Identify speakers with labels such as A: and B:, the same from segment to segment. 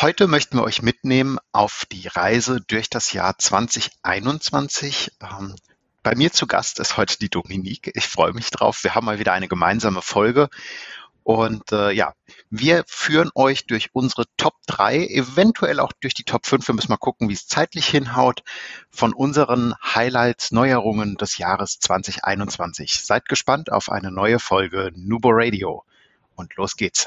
A: Heute möchten wir euch mitnehmen auf die Reise durch das Jahr 2021. Ähm, bei mir zu Gast ist heute die Dominique. Ich freue mich drauf. Wir haben mal wieder eine gemeinsame Folge. Und äh, ja, wir führen euch durch unsere Top 3, eventuell auch durch die Top 5. Wir müssen mal gucken, wie es zeitlich hinhaut, von unseren Highlights, Neuerungen des Jahres 2021. Seid gespannt auf eine neue Folge Nubo Radio. Und los geht's.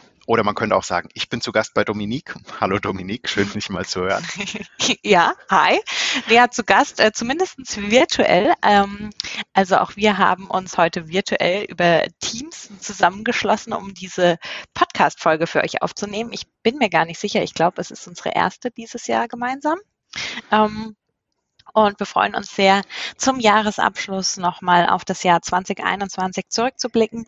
A: oder man könnte auch sagen, ich bin zu Gast bei Dominique. Hallo Dominique, schön dich mal zu hören.
B: ja, hi. Ja, zu Gast, äh, zumindest virtuell. Ähm, also auch wir haben uns heute virtuell über Teams zusammengeschlossen, um diese Podcast-Folge für euch aufzunehmen. Ich bin mir gar nicht sicher. Ich glaube, es ist unsere erste dieses Jahr gemeinsam. Ähm, und wir freuen uns sehr, zum Jahresabschluss nochmal auf das Jahr 2021 zurückzublicken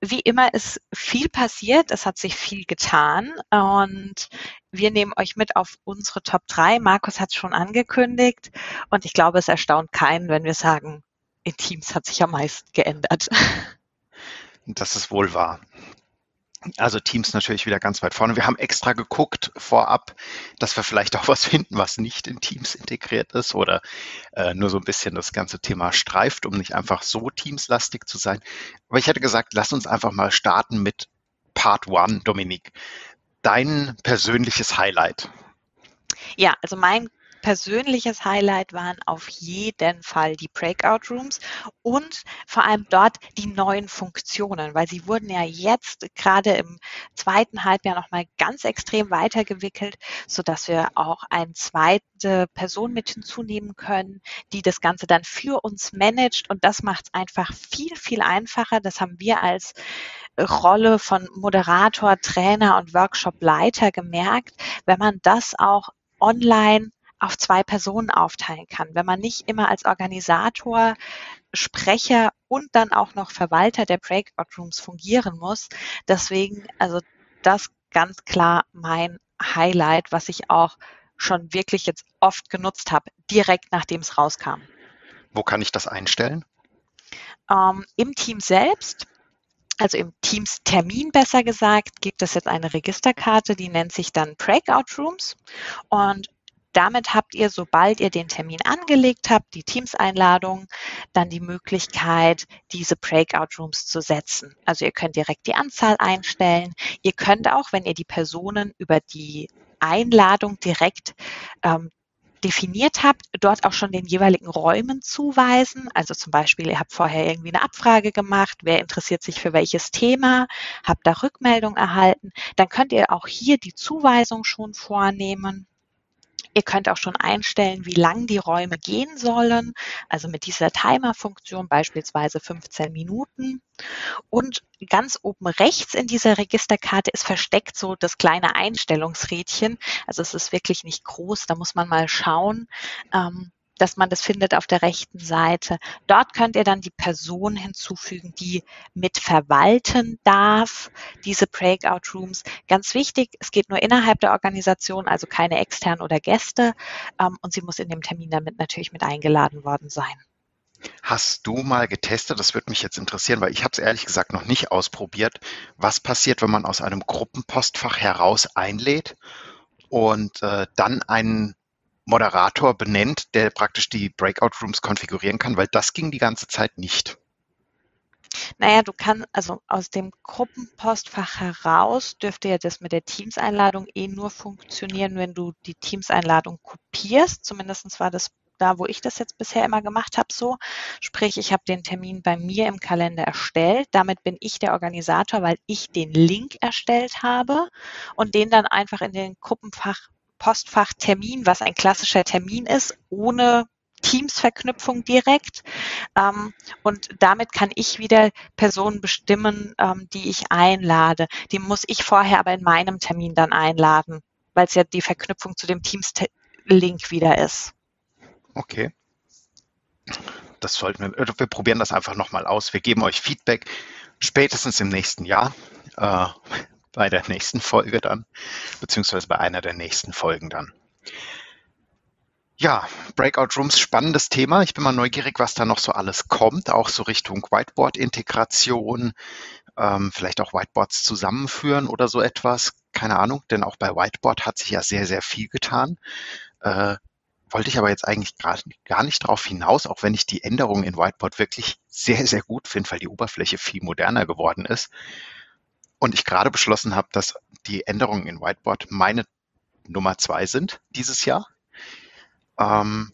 B: wie immer ist viel passiert, es hat sich viel getan und wir nehmen euch mit auf unsere Top 3. Markus hat es schon angekündigt und ich glaube, es erstaunt keinen, wenn wir sagen, in Teams hat sich am meisten geändert.
A: Das ist wohl wahr. Also Teams natürlich wieder ganz weit vorne. Wir haben extra geguckt vorab, dass wir vielleicht auch was finden, was nicht in Teams integriert ist oder äh, nur so ein bisschen das ganze Thema streift, um nicht einfach so teamslastig zu sein. Aber ich hätte gesagt, lass uns einfach mal starten mit Part One, Dominik. Dein persönliches Highlight.
B: Ja, also mein persönliches Highlight waren auf jeden Fall die Breakout Rooms und vor allem dort die neuen Funktionen, weil sie wurden ja jetzt gerade im zweiten Halbjahr nochmal ganz extrem weitergewickelt, so dass wir auch eine zweite Person mit hinzunehmen können, die das Ganze dann für uns managt und das macht es einfach viel, viel einfacher. Das haben wir als Rolle von Moderator, Trainer und Workshopleiter gemerkt, wenn man das auch online auf zwei Personen aufteilen kann. Wenn man nicht immer als Organisator, Sprecher und dann auch noch Verwalter der Breakout Rooms fungieren muss. Deswegen, also das ganz klar mein Highlight, was ich auch schon wirklich jetzt oft genutzt habe, direkt nachdem es rauskam.
A: Wo kann ich das einstellen?
B: Ähm, Im Team selbst also im Teams Termin besser gesagt, gibt es jetzt eine Registerkarte, die nennt sich dann Breakout Rooms. Und damit habt ihr, sobald ihr den Termin angelegt habt, die Teams-Einladung, dann die Möglichkeit, diese Breakout Rooms zu setzen. Also ihr könnt direkt die Anzahl einstellen. Ihr könnt auch, wenn ihr die Personen über die Einladung direkt ähm, definiert habt, dort auch schon den jeweiligen Räumen zuweisen. Also zum Beispiel, ihr habt vorher irgendwie eine Abfrage gemacht, wer interessiert sich für welches Thema, habt da Rückmeldung erhalten. Dann könnt ihr auch hier die Zuweisung schon vornehmen. Ihr könnt auch schon einstellen, wie lang die Räume gehen sollen, also mit dieser Timer-Funktion beispielsweise 15 Minuten. Und ganz oben rechts in dieser Registerkarte ist versteckt so das kleine Einstellungsrädchen. Also es ist wirklich nicht groß, da muss man mal schauen. Ähm, dass man das findet auf der rechten Seite. Dort könnt ihr dann die Person hinzufügen, die mit verwalten darf, diese Breakout Rooms. Ganz wichtig, es geht nur innerhalb der Organisation, also keine externen oder Gäste. Ähm, und sie muss in dem Termin damit natürlich mit eingeladen worden sein.
A: Hast du mal getestet, das würde mich jetzt interessieren, weil ich habe es ehrlich gesagt noch nicht ausprobiert, was passiert, wenn man aus einem Gruppenpostfach heraus einlädt und äh, dann einen Moderator benennt, der praktisch die Breakout Rooms konfigurieren kann, weil das ging die ganze Zeit nicht.
B: Naja, du kannst, also aus dem Gruppenpostfach heraus dürfte ja das mit der Teams-Einladung eh nur funktionieren, wenn du die Teams-Einladung kopierst. Zumindest war das da, wo ich das jetzt bisher immer gemacht habe, so. Sprich, ich habe den Termin bei mir im Kalender erstellt. Damit bin ich der Organisator, weil ich den Link erstellt habe und den dann einfach in den Gruppenfach Postfach Termin, was ein klassischer Termin ist, ohne Teams-Verknüpfung direkt. Ähm, und damit kann ich wieder Personen bestimmen, ähm, die ich einlade. Die muss ich vorher aber in meinem Termin dann einladen, weil es ja die Verknüpfung zu dem Teams-Link wieder ist.
A: Okay. das sollten wir, wir probieren das einfach nochmal aus. Wir geben euch Feedback spätestens im nächsten Jahr, äh, bei der nächsten Folge dann, beziehungsweise bei einer der nächsten Folgen dann. Ja, Breakout Rooms, spannendes Thema. Ich bin mal neugierig, was da noch so alles kommt, auch so Richtung Whiteboard-Integration, ähm, vielleicht auch Whiteboards zusammenführen oder so etwas. Keine Ahnung, denn auch bei Whiteboard hat sich ja sehr, sehr viel getan. Äh, wollte ich aber jetzt eigentlich gerade gar nicht darauf hinaus, auch wenn ich die Änderungen in Whiteboard wirklich sehr, sehr gut finde, weil die Oberfläche viel moderner geworden ist. Und ich gerade beschlossen habe, dass die Änderungen in Whiteboard meine Nummer zwei sind dieses Jahr. Ähm,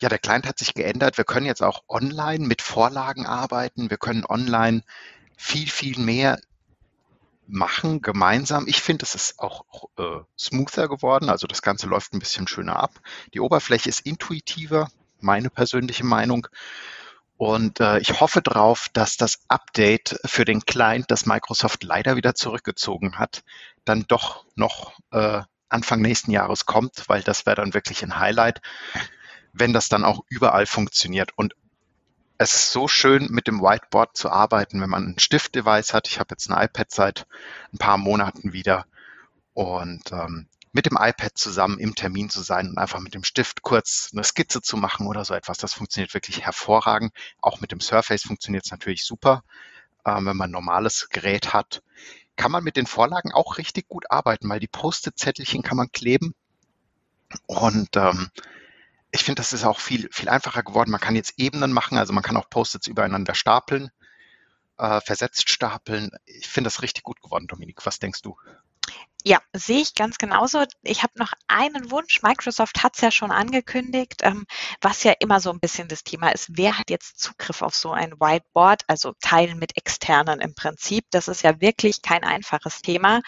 A: ja, der Client hat sich geändert. Wir können jetzt auch online mit Vorlagen arbeiten. Wir können online viel, viel mehr machen gemeinsam. Ich finde, es ist auch äh, smoother geworden. Also das Ganze läuft ein bisschen schöner ab. Die Oberfläche ist intuitiver, meine persönliche Meinung. Und äh, ich hoffe darauf, dass das Update für den Client, das Microsoft leider wieder zurückgezogen hat, dann doch noch äh, Anfang nächsten Jahres kommt, weil das wäre dann wirklich ein Highlight, wenn das dann auch überall funktioniert. Und es ist so schön, mit dem Whiteboard zu arbeiten, wenn man ein Stiftdevice hat. Ich habe jetzt ein iPad seit ein paar Monaten wieder und ähm, mit dem iPad zusammen im Termin zu sein und einfach mit dem Stift kurz eine Skizze zu machen oder so etwas, das funktioniert wirklich hervorragend. Auch mit dem Surface funktioniert es natürlich super, ähm, wenn man ein normales Gerät hat kann man mit den Vorlagen auch richtig gut arbeiten, weil die Post-it-Zettelchen kann man kleben. Und ähm, ich finde, das ist auch viel, viel einfacher geworden. Man kann jetzt Ebenen machen, also man kann auch Post-its übereinander stapeln, äh, versetzt stapeln. Ich finde das richtig gut geworden, Dominik. Was denkst du?
B: Ja, sehe ich ganz genauso. Ich habe noch einen Wunsch. Microsoft hat es ja schon angekündigt, ähm, was ja immer so ein bisschen das Thema ist. Wer hat jetzt Zugriff auf so ein Whiteboard, also Teilen mit Externen im Prinzip? Das ist ja wirklich kein einfaches Thema.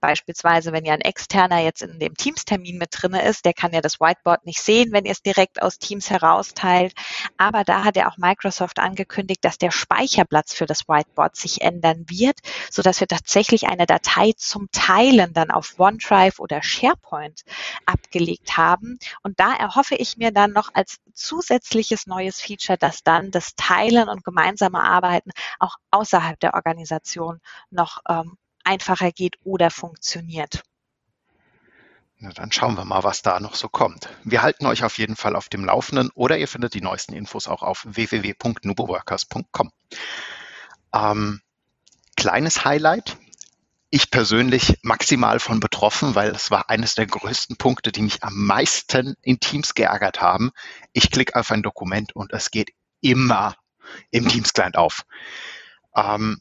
B: Beispielsweise, wenn ja ein Externer jetzt in dem Teams-Termin mit drinne ist, der kann ja das Whiteboard nicht sehen, wenn ihr es direkt aus Teams herausteilt. Aber da hat ja auch Microsoft angekündigt, dass der Speicherplatz für das Whiteboard sich ändern wird, sodass wir tatsächlich eine Datei zum Teilen dann auf OneDrive oder SharePoint abgelegt haben. Und da erhoffe ich mir dann noch als zusätzliches neues Feature, dass dann das Teilen und gemeinsame Arbeiten auch außerhalb der Organisation noch ähm, einfacher geht oder funktioniert.
A: Na, dann schauen wir mal, was da noch so kommt. Wir halten euch auf jeden Fall auf dem Laufenden oder ihr findet die neuesten Infos auch auf www.nuboworkers.com. Ähm, kleines Highlight ich persönlich maximal von betroffen, weil es war eines der größten Punkte, die mich am meisten in Teams geärgert haben. Ich klicke auf ein Dokument und es geht immer im Teams-Client auf. Ähm,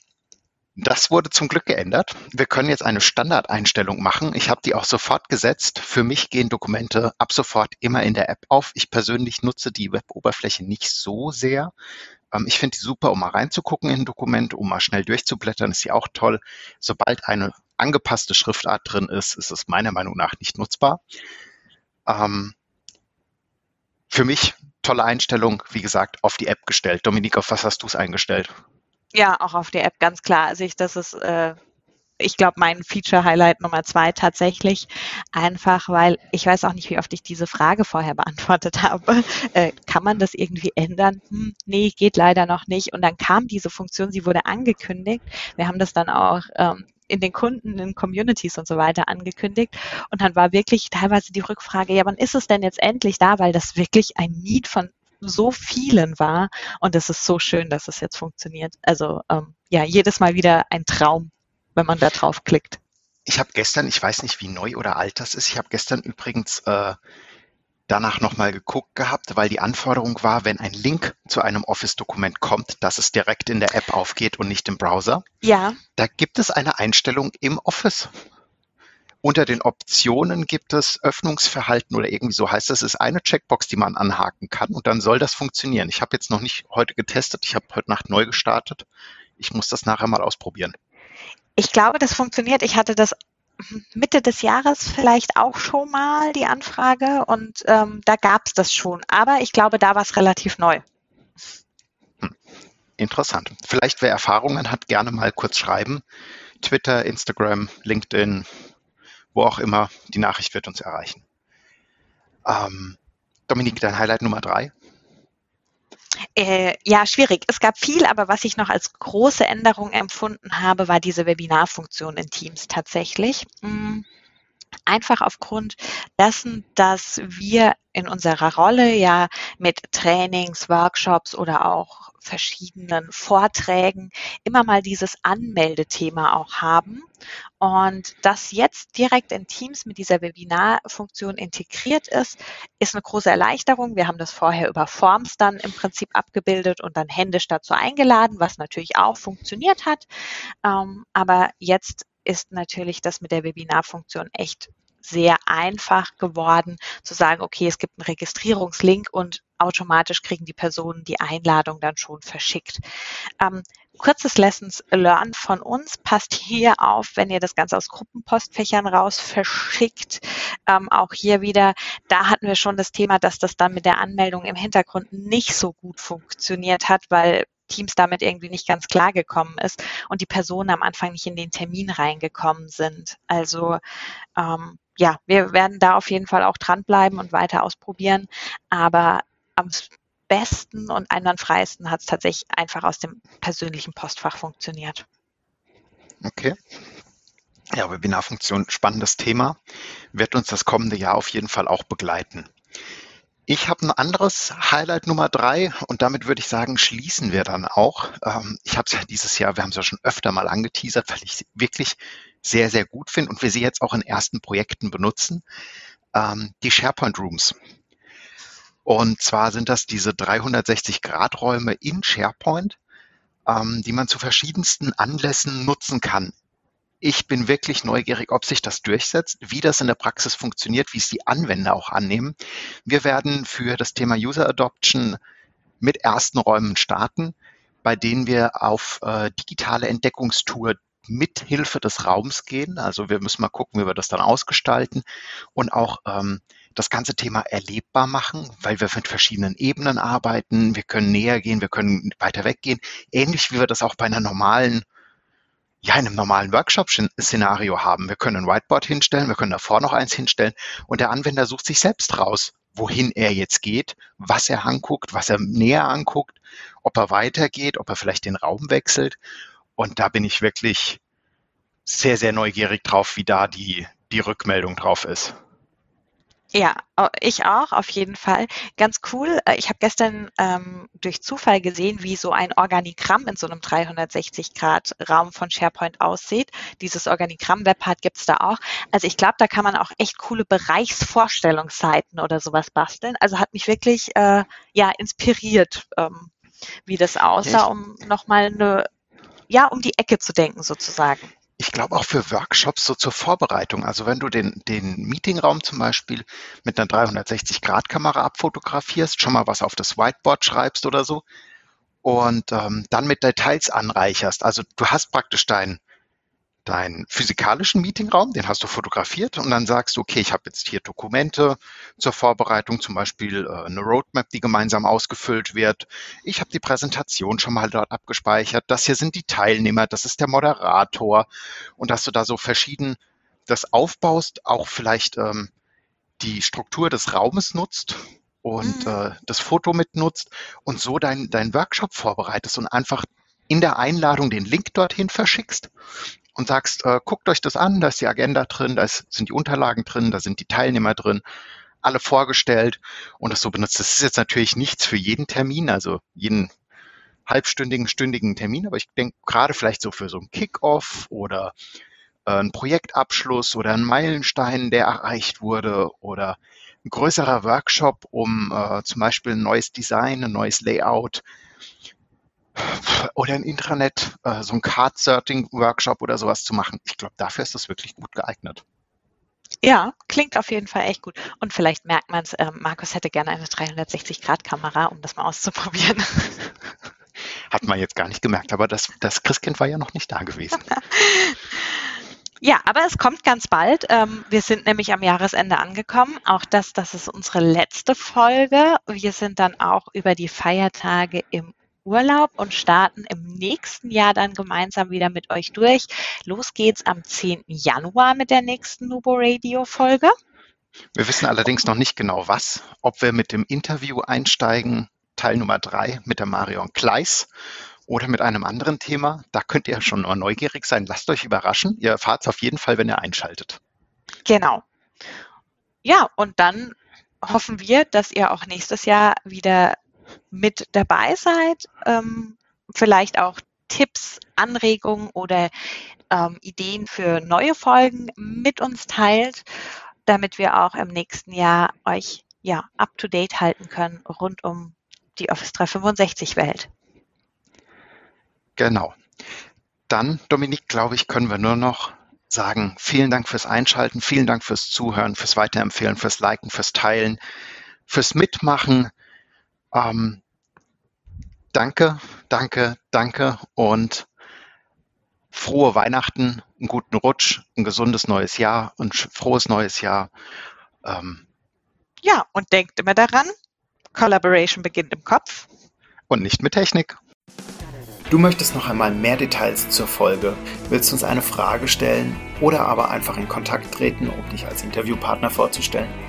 A: das wurde zum Glück geändert. Wir können jetzt eine Standardeinstellung machen. Ich habe die auch sofort gesetzt. Für mich gehen Dokumente ab sofort immer in der App auf. Ich persönlich nutze die Web-Oberfläche nicht so sehr. Ähm, ich finde die super, um mal reinzugucken in ein Dokument, um mal schnell durchzublättern, ist sie auch toll. Sobald eine angepasste Schriftart drin ist, ist es meiner Meinung nach nicht nutzbar. Ähm, für mich tolle Einstellung, wie gesagt, auf die App gestellt. Dominik, auf was hast du es eingestellt?
B: Ja, auch auf die App, ganz klar. Also ich, das ist äh, ich glaube, mein Feature-Highlight Nummer zwei tatsächlich. Einfach, weil ich weiß auch nicht, wie oft ich diese Frage vorher beantwortet habe. Äh, kann man das irgendwie ändern? Hm, nee, geht leider noch nicht. Und dann kam diese Funktion, sie wurde angekündigt. Wir haben das dann auch ähm, in den Kunden, in Communities und so weiter angekündigt. Und dann war wirklich teilweise die Rückfrage, ja, wann ist es denn jetzt endlich da? Weil das wirklich ein Need von so vielen war. Und es ist so schön, dass es jetzt funktioniert. Also ähm, ja, jedes Mal wieder ein Traum wenn man da drauf klickt.
A: Ich habe gestern, ich weiß nicht, wie neu oder alt das ist, ich habe gestern übrigens äh, danach nochmal geguckt gehabt, weil die Anforderung war, wenn ein Link zu einem Office-Dokument kommt, dass es direkt in der App aufgeht und nicht im Browser.
B: Ja.
A: Da gibt es eine Einstellung im Office. Unter den Optionen gibt es Öffnungsverhalten oder irgendwie so heißt das, ist eine Checkbox, die man anhaken kann und dann soll das funktionieren. Ich habe jetzt noch nicht heute getestet, ich habe heute Nacht neu gestartet. Ich muss das nachher mal ausprobieren.
B: Ich glaube, das funktioniert. Ich hatte das Mitte des Jahres vielleicht auch schon mal die Anfrage und ähm, da gab es das schon. Aber ich glaube, da war es relativ neu.
A: Hm. Interessant. Vielleicht wer Erfahrungen hat, gerne mal kurz schreiben. Twitter, Instagram, LinkedIn, wo auch immer. Die Nachricht wird uns erreichen. Ähm, Dominik, dein Highlight Nummer drei?
B: Äh, ja, schwierig. Es gab viel, aber was ich noch als große Änderung empfunden habe, war diese Webinarfunktion in Teams tatsächlich. Mhm einfach aufgrund dessen, dass wir in unserer Rolle ja mit Trainings, Workshops oder auch verschiedenen Vorträgen immer mal dieses Anmeldethema auch haben. Und das jetzt direkt in Teams mit dieser Webinarfunktion integriert ist, ist eine große Erleichterung. Wir haben das vorher über Forms dann im Prinzip abgebildet und dann händisch dazu eingeladen, was natürlich auch funktioniert hat. Ähm, aber jetzt ist natürlich das mit der Webinarfunktion echt sehr einfach geworden, zu sagen, okay, es gibt einen Registrierungslink und automatisch kriegen die Personen die Einladung dann schon verschickt. Ähm, kurzes Lessons Learned von uns. Passt hier auf, wenn ihr das Ganze aus Gruppenpostfächern raus verschickt. Ähm, auch hier wieder, da hatten wir schon das Thema, dass das dann mit der Anmeldung im Hintergrund nicht so gut funktioniert hat, weil Teams damit irgendwie nicht ganz klar gekommen ist und die Personen am Anfang nicht in den Termin reingekommen sind. Also ähm, ja, wir werden da auf jeden Fall auch dranbleiben und weiter ausprobieren. Aber am besten und einwandfreisten hat es tatsächlich einfach aus dem persönlichen Postfach funktioniert.
A: Okay. Ja, Webinarfunktion, spannendes Thema, wird uns das kommende Jahr auf jeden Fall auch begleiten. Ich habe ein anderes Highlight Nummer drei und damit würde ich sagen, schließen wir dann auch. Ähm, ich habe es ja dieses Jahr, wir haben es ja schon öfter mal angeteasert, weil ich wirklich sehr, sehr gut finde und wir sie jetzt auch in ersten Projekten benutzen. Ähm, die SharePoint Rooms. Und zwar sind das diese 360-Grad-Räume in SharePoint, ähm, die man zu verschiedensten Anlässen nutzen kann ich bin wirklich neugierig, ob sich das durchsetzt, wie das in der Praxis funktioniert, wie es die Anwender auch annehmen. Wir werden für das Thema User Adoption mit ersten Räumen starten, bei denen wir auf äh, digitale Entdeckungstour mit Hilfe des Raums gehen. Also wir müssen mal gucken, wie wir das dann ausgestalten und auch ähm, das ganze Thema erlebbar machen, weil wir mit verschiedenen Ebenen arbeiten. Wir können näher gehen, wir können weiter weggehen. Ähnlich wie wir das auch bei einer normalen ja, in einem normalen Workshop-Szenario haben. Wir können ein Whiteboard hinstellen, wir können davor noch eins hinstellen und der Anwender sucht sich selbst raus, wohin er jetzt geht, was er anguckt, was er näher anguckt, ob er weitergeht, ob er vielleicht den Raum wechselt. Und da bin ich wirklich sehr, sehr neugierig drauf, wie da die, die Rückmeldung drauf ist.
B: Ja, ich auch, auf jeden Fall. Ganz cool. Äh, ich habe gestern ähm, durch Zufall gesehen, wie so ein Organigramm in so einem 360-Grad-Raum von SharePoint aussieht. Dieses Organigramm-Webpart gibt's da auch. Also ich glaube, da kann man auch echt coole Bereichsvorstellungsseiten oder sowas basteln. Also hat mich wirklich äh, ja inspiriert, ähm, wie das aussah, um nochmal eine, ja, um die Ecke zu denken sozusagen
A: ich glaube auch für Workshops so zur Vorbereitung. Also wenn du den, den Meetingraum zum Beispiel mit einer 360-Grad-Kamera abfotografierst, schon mal was auf das Whiteboard schreibst oder so und ähm, dann mit Details anreicherst. Also du hast praktisch dein, deinen physikalischen Meetingraum, den hast du fotografiert und dann sagst du, okay, ich habe jetzt hier Dokumente zur Vorbereitung, zum Beispiel äh, eine Roadmap, die gemeinsam ausgefüllt wird. Ich habe die Präsentation schon mal dort abgespeichert. Das hier sind die Teilnehmer, das ist der Moderator und dass du da so verschieden das aufbaust, auch vielleicht ähm, die Struktur des Raumes nutzt und mhm. äh, das Foto mitnutzt und so dein, dein Workshop vorbereitest und einfach in der Einladung den Link dorthin verschickst und sagst, äh, guckt euch das an, da ist die Agenda drin, da ist, sind die Unterlagen drin, da sind die Teilnehmer drin, alle vorgestellt und das so benutzt. Das ist jetzt natürlich nichts für jeden Termin, also jeden halbstündigen, stündigen Termin, aber ich denke gerade vielleicht so für so einen Kickoff oder äh, einen Projektabschluss oder einen Meilenstein, der erreicht wurde oder ein größerer Workshop, um äh, zum Beispiel ein neues Design, ein neues Layout oder ein Intranet, äh, so ein Card-Sorting-Workshop oder sowas zu machen. Ich glaube, dafür ist das wirklich gut geeignet.
B: Ja, klingt auf jeden Fall echt gut. Und vielleicht merkt man es, äh, Markus hätte gerne eine 360-Grad-Kamera, um das mal auszuprobieren.
A: Hat man jetzt gar nicht gemerkt, aber das, das Christkind war ja noch nicht da gewesen.
B: Ja, aber es kommt ganz bald. Ähm, wir sind nämlich am Jahresende angekommen. Auch das, das ist unsere letzte Folge. Wir sind dann auch über die Feiertage im Urlaub und starten im nächsten Jahr dann gemeinsam wieder mit euch durch. Los geht's am 10. Januar mit der nächsten Nubo Radio Folge.
A: Wir wissen allerdings noch nicht genau was, ob wir mit dem Interview einsteigen Teil Nummer drei mit der Marion Kleiss oder mit einem anderen Thema. Da könnt ihr schon mal neugierig sein. Lasst euch überraschen. Ihr erfahrt es auf jeden Fall, wenn ihr einschaltet.
B: Genau. Ja, und dann hoffen wir, dass ihr auch nächstes Jahr wieder mit dabei seid. Ähm, vielleicht auch Tipps, Anregungen oder ähm, Ideen für neue Folgen mit uns teilt, damit wir auch im nächsten Jahr euch ja up to date halten können rund um die Office 365 Welt.
A: Genau. Dann, Dominik, glaube ich, können wir nur noch sagen, vielen Dank fürs Einschalten, vielen Dank fürs Zuhören, fürs Weiterempfehlen, fürs Liken, fürs Teilen, fürs Mitmachen. Ähm, danke, danke, danke und frohe Weihnachten, einen guten Rutsch, ein gesundes neues Jahr und frohes neues Jahr.
B: Ähm, ja, und denkt immer daran, Collaboration beginnt im Kopf.
A: Und nicht mit Technik.
C: Du möchtest noch einmal mehr Details zur Folge, willst uns eine Frage stellen oder aber einfach in Kontakt treten, um dich als Interviewpartner vorzustellen?